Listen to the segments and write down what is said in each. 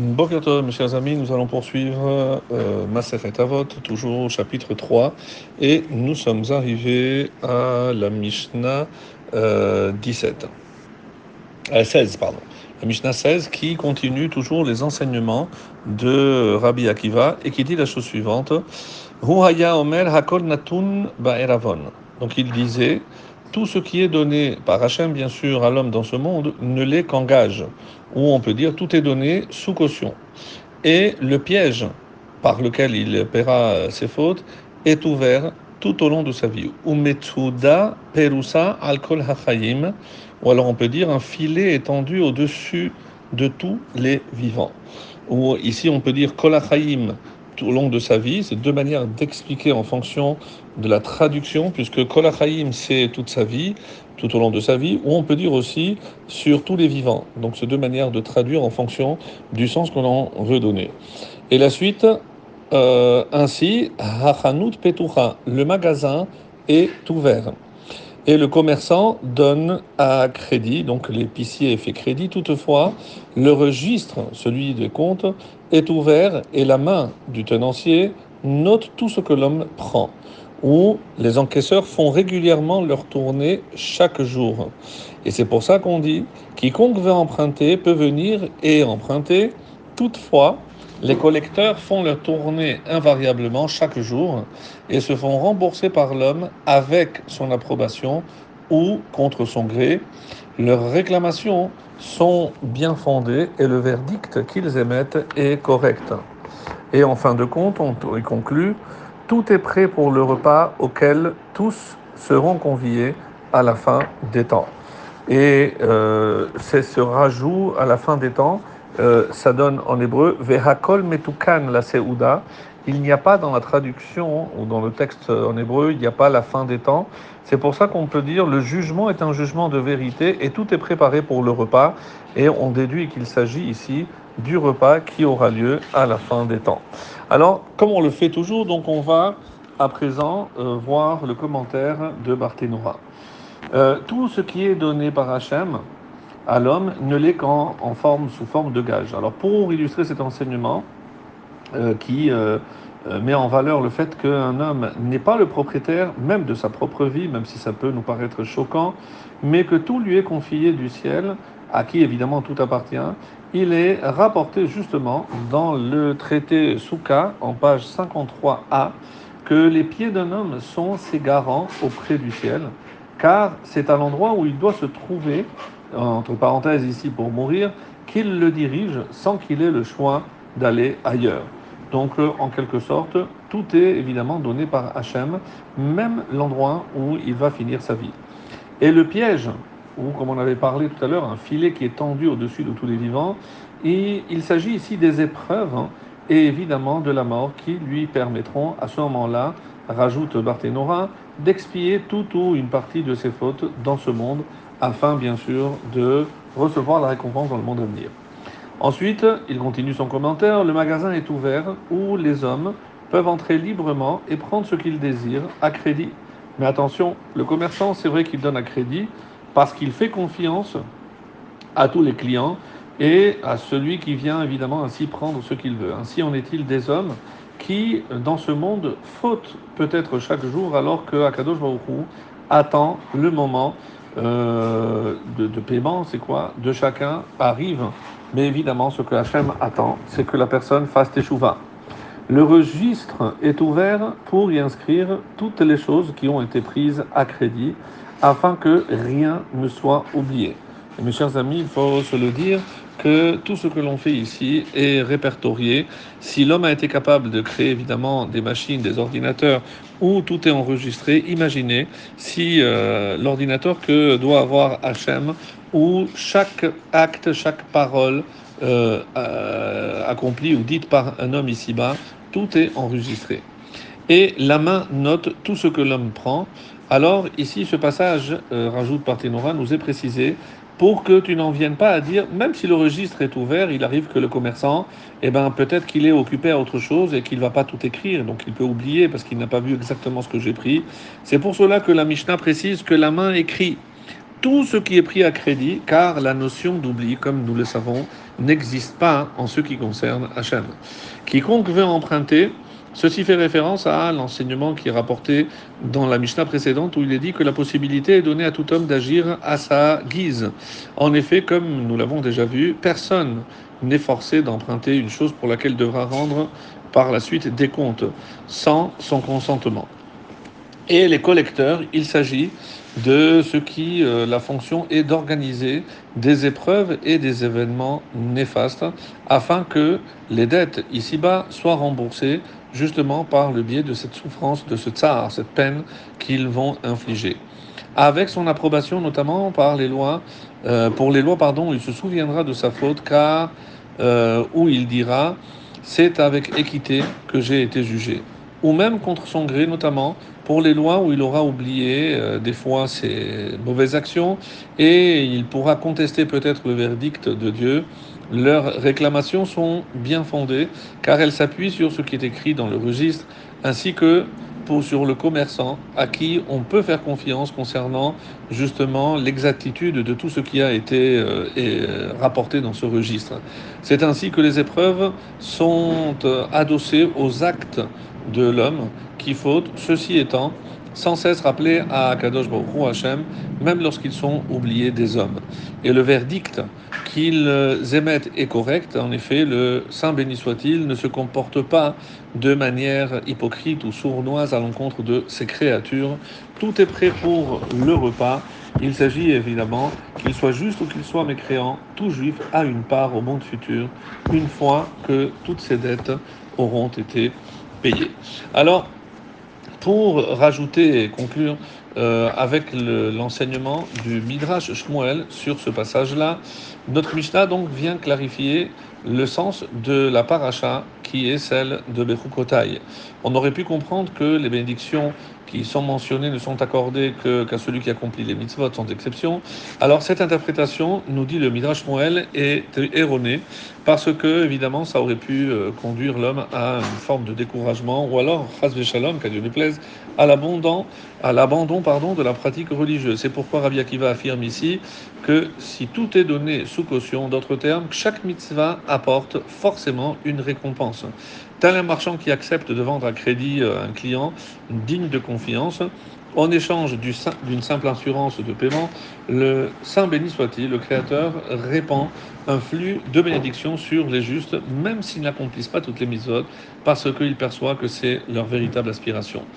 Bonjour mes chers amis, nous allons poursuivre euh, Avot, toujours au chapitre 3, et nous sommes arrivés à la Mishnah euh, 17, euh, 16, pardon. La Mishnah 16 qui continue toujours les enseignements de Rabbi Akiva et qui dit la chose suivante omer hakol natun. Donc il disait tout ce qui est donné par Hachem, bien sûr, à l'homme dans ce monde, ne l'est qu'en gage, ou on peut dire tout est donné sous caution. Et le piège par lequel il paiera ses fautes est ouvert tout au long de sa vie. Perusa hachayim, ou alors on peut dire un filet étendu au-dessus de tous les vivants. Ou ici on peut dire tout au long de sa vie. C'est deux manières d'expliquer en fonction de la traduction, puisque Kol c'est toute sa vie, tout au long de sa vie, ou on peut dire aussi sur tous les vivants. Donc c'est deux manières de traduire en fonction du sens qu'on en veut donner. Et la suite, euh, ainsi, Hachanut Petucha, le magasin est ouvert. Et le commerçant donne à crédit, donc l'épicier fait crédit. Toutefois, le registre, celui des comptes, est ouvert et la main du tenancier note tout ce que l'homme prend. Ou les encaisseurs font régulièrement leur tournée chaque jour. Et c'est pour ça qu'on dit quiconque veut emprunter peut venir et emprunter. Toutefois, les collecteurs font leur tournée invariablement chaque jour et se font rembourser par l'homme avec son approbation ou contre son gré. Leurs réclamations sont bien fondées et le verdict qu'ils émettent est correct. Et en fin de compte, on conclut, tout est prêt pour le repas auquel tous seront conviés à la fin des temps. Et euh, c'est ce rajout à la fin des temps euh, ça donne en hébreu Vehakol metukan la seuda. Il n'y a pas dans la traduction ou dans le texte en hébreu, il n'y a pas la fin des temps. C'est pour ça qu'on peut dire le jugement est un jugement de vérité et tout est préparé pour le repas. Et on déduit qu'il s'agit ici du repas qui aura lieu à la fin des temps. Alors, comme on le fait toujours, donc on va à présent euh, voir le commentaire de Barthénora. Euh, tout ce qui est donné par Hachem, à l'homme ne l'est qu'en en forme, sous forme de gage. Alors pour illustrer cet enseignement euh, qui euh, euh, met en valeur le fait qu'un homme n'est pas le propriétaire même de sa propre vie, même si ça peut nous paraître choquant, mais que tout lui est confié du ciel, à qui évidemment tout appartient, il est rapporté justement dans le traité Souka en page 53a que les pieds d'un homme sont ses garants auprès du ciel, car c'est à l'endroit où il doit se trouver entre parenthèses ici pour mourir, qu'il le dirige sans qu'il ait le choix d'aller ailleurs. Donc euh, en quelque sorte, tout est évidemment donné par Hachem, même l'endroit où il va finir sa vie. Et le piège, ou comme on avait parlé tout à l'heure, un filet qui est tendu au-dessus de tous les vivants, il s'agit ici des épreuves hein, et évidemment de la mort qui lui permettront à ce moment-là, rajoute Barthénora, d'expier tout ou une partie de ses fautes dans ce monde afin bien sûr de recevoir la récompense dans le monde à venir. Ensuite, il continue son commentaire, le magasin est ouvert où les hommes peuvent entrer librement et prendre ce qu'ils désirent à crédit. Mais attention, le commerçant, c'est vrai qu'il donne à crédit parce qu'il fait confiance à tous les clients et à celui qui vient évidemment ainsi prendre ce qu'il veut. Ainsi en est-il des hommes qui, dans ce monde, fautent peut-être chaque jour alors que Akadosh attend le moment euh, de, paiement, c'est quoi? De chacun arrive. Mais évidemment, ce que Hachem attend, c'est que la personne fasse teshuva. Le registre est ouvert pour y inscrire toutes les choses qui ont été prises à crédit afin que rien ne soit oublié. mes chers amis, il faut se le dire, que tout ce que l'on fait ici est répertorié. Si l'homme a été capable de créer évidemment des machines, des ordinateurs où tout est enregistré, imaginez si euh, l'ordinateur que doit avoir HM, où chaque acte, chaque parole euh, euh, accomplie ou dite par un homme ici-bas, tout est enregistré. Et la main note tout ce que l'homme prend. Alors ici, ce passage, rajoute Parthénora, nous est précisé pour que tu n'en viennes pas à dire, même si le registre est ouvert, il arrive que le commerçant, eh ben, peut-être qu'il est occupé à autre chose et qu'il ne va pas tout écrire, donc il peut oublier parce qu'il n'a pas vu exactement ce que j'ai pris. C'est pour cela que la Mishnah précise que la main écrit tout ce qui est pris à crédit, car la notion d'oubli, comme nous le savons, n'existe pas en ce qui concerne Hachem. Quiconque veut emprunter, Ceci fait référence à l'enseignement qui est rapporté dans la Mishnah précédente où il est dit que la possibilité est donnée à tout homme d'agir à sa guise. En effet, comme nous l'avons déjà vu, personne n'est forcé d'emprunter une chose pour laquelle devra rendre par la suite des comptes sans son consentement. Et les collecteurs, il s'agit de ce qui, euh, la fonction est d'organiser des épreuves et des événements néfastes afin que les dettes ici-bas soient remboursées justement par le biais de cette souffrance, de ce tsar, cette peine qu'ils vont infliger. Avec son approbation notamment par les lois, euh, pour les lois, pardon, il se souviendra de sa faute car euh, où il dira c'est avec équité que j'ai été jugé, ou même contre son gré notamment pour les lois où il aura oublié euh, des fois ses mauvaises actions et il pourra contester peut-être le verdict de Dieu. Leurs réclamations sont bien fondées car elles s'appuient sur ce qui est écrit dans le registre ainsi que sur le commerçant à qui on peut faire confiance concernant justement l'exactitude de tout ce qui a été euh, euh, rapporté dans ce registre. C'est ainsi que les épreuves sont adossées aux actes de l'homme qui faute, ceci étant, sans cesse rappeler à Kadosh Baruch Hashem, même lorsqu'ils sont oubliés des hommes. Et le verdict qu'ils émettent est correct. En effet, le Saint béni soit-il ne se comporte pas de manière hypocrite ou sournoise à l'encontre de ses créatures. Tout est prêt pour le repas. Il s'agit évidemment qu'il soit juste ou qu'il soit mécréant, tout juif a une part au monde futur, une fois que toutes ses dettes auront été payées. Alors, pour rajouter et conclure euh, avec l'enseignement du Midrash Shmuel sur ce passage-là, notre Mishnah donc vient clarifier le sens de la paracha qui est celle de Bechukotai. On aurait pu comprendre que les bénédictions qui sont mentionnées ne sont accordées qu'à celui qui accomplit les mitzvot sans exception. Alors cette interprétation, nous dit le Midrash Moël, est erronée parce que évidemment ça aurait pu euh, conduire l'homme à une forme de découragement ou alors, chas shalom, qu'à Dieu lui plaise, à l'abandon, de la pratique religieuse. C'est pourquoi Rabbi Akiva affirme ici que si tout est donné sous caution, d'autres termes, chaque mitzvah apporte forcément une récompense. Tel un marchand qui accepte de vendre à crédit euh, un client digne de confiance, en échange d'une simple assurance de paiement, le Saint béni soit-il, le Créateur répand un flux de bénédictions sur les justes, même s'ils n'accomplissent pas toutes les mitzvot, parce qu'il perçoit que c'est leur véritable aspiration.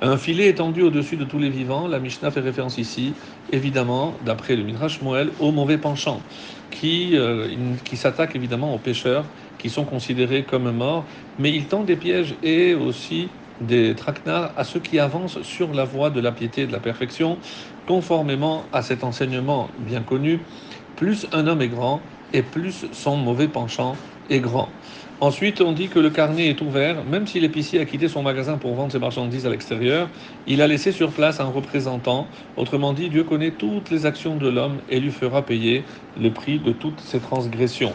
Un filet étendu au-dessus de tous les vivants, la Mishnah fait référence ici, évidemment, d'après le Midrash Moël, au mauvais penchant, qui, euh, s'attaque évidemment aux pécheurs qui sont considérés comme morts, mais il tend des pièges et aussi des traquenards à ceux qui avancent sur la voie de la piété et de la perfection, conformément à cet enseignement bien connu, plus un homme est grand et plus son mauvais penchant est grand. Ensuite, on dit que le carnet est ouvert, même si l'épicier a quitté son magasin pour vendre ses marchandises à l'extérieur, il a laissé sur place un représentant. Autrement dit, Dieu connaît toutes les actions de l'homme et lui fera payer le prix de toutes ses transgressions.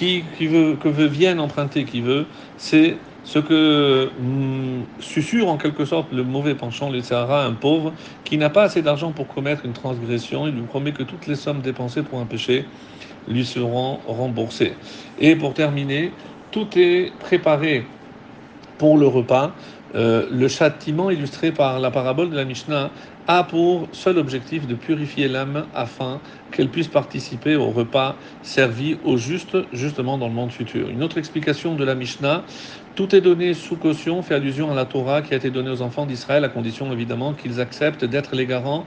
Qui, veut, que veut, vienne emprunter qui veut, c'est ce que hum, susurre en quelque sorte le mauvais penchant, le Sahara, un pauvre qui n'a pas assez d'argent pour commettre une transgression. Il lui promet que toutes les sommes dépensées pour un péché lui seront remboursées. Et pour terminer, tout est préparé pour le repas. Euh, le châtiment illustré par la parabole de la Mishnah a pour seul objectif de purifier l'âme afin qu'elle puisse participer au repas servi au juste, justement dans le monde futur. Une autre explication de la Mishnah, tout est donné sous caution, fait allusion à la Torah qui a été donnée aux enfants d'Israël, à condition évidemment qu'ils acceptent d'être les garants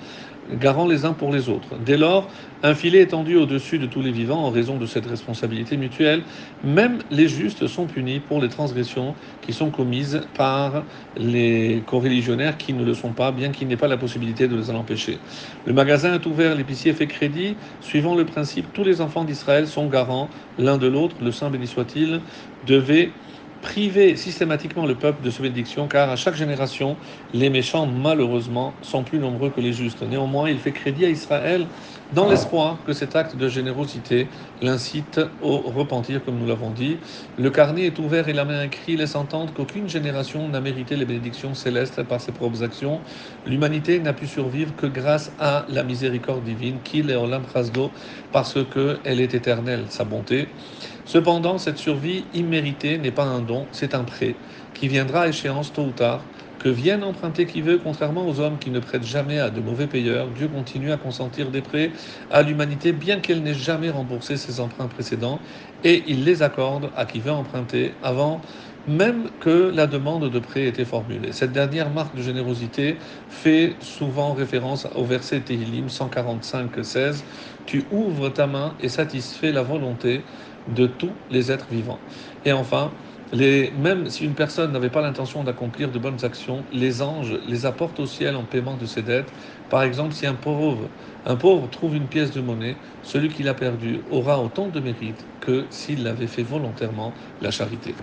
garants les uns pour les autres. Dès lors, un filet est tendu au-dessus de tous les vivants en raison de cette responsabilité mutuelle. Même les justes sont punis pour les transgressions qui sont commises par les coreligionnaires qui ne le sont pas, bien qu'il n'ait pas la possibilité de les empêcher. Le magasin est ouvert, l'épicier fait crédit. Suivant le principe, tous les enfants d'Israël sont garants l'un de l'autre. Le Saint béni soit-il devait priver systématiquement le peuple de ce bénédiction, car à chaque génération, les méchants, malheureusement, sont plus nombreux que les justes. Néanmoins, il fait crédit à Israël dans l'espoir que cet acte de générosité l'incite au repentir, comme nous l'avons dit. Le carnet est ouvert et la main écrite laisse entendre qu'aucune génération n'a mérité les bénédictions célestes par ses propres actions. L'humanité n'a pu survivre que grâce à la miséricorde divine, qu'il est Olam Rasdo, parce qu'elle est éternelle, sa bonté. Cependant, cette survie imméritée n'est pas un don, c'est un prêt qui viendra à échéance tôt ou tard que vienne emprunter qui veut, contrairement aux hommes qui ne prêtent jamais à de mauvais payeurs, Dieu continue à consentir des prêts à l'humanité, bien qu'elle n'ait jamais remboursé ses emprunts précédents, et il les accorde à qui veut emprunter avant même que la demande de prêt ait été formulée. Cette dernière marque de générosité fait souvent référence au verset Tehillim 145-16 Tu ouvres ta main et satisfais la volonté de tous les êtres vivants. Et enfin, même si une personne n'avait pas l'intention d'accomplir de bonnes actions, les anges les apportent au ciel en paiement de ses dettes. Par exemple, si un pauvre, un pauvre trouve une pièce de monnaie, celui qui l'a perdue aura autant de mérite que s'il l'avait fait volontairement la charité.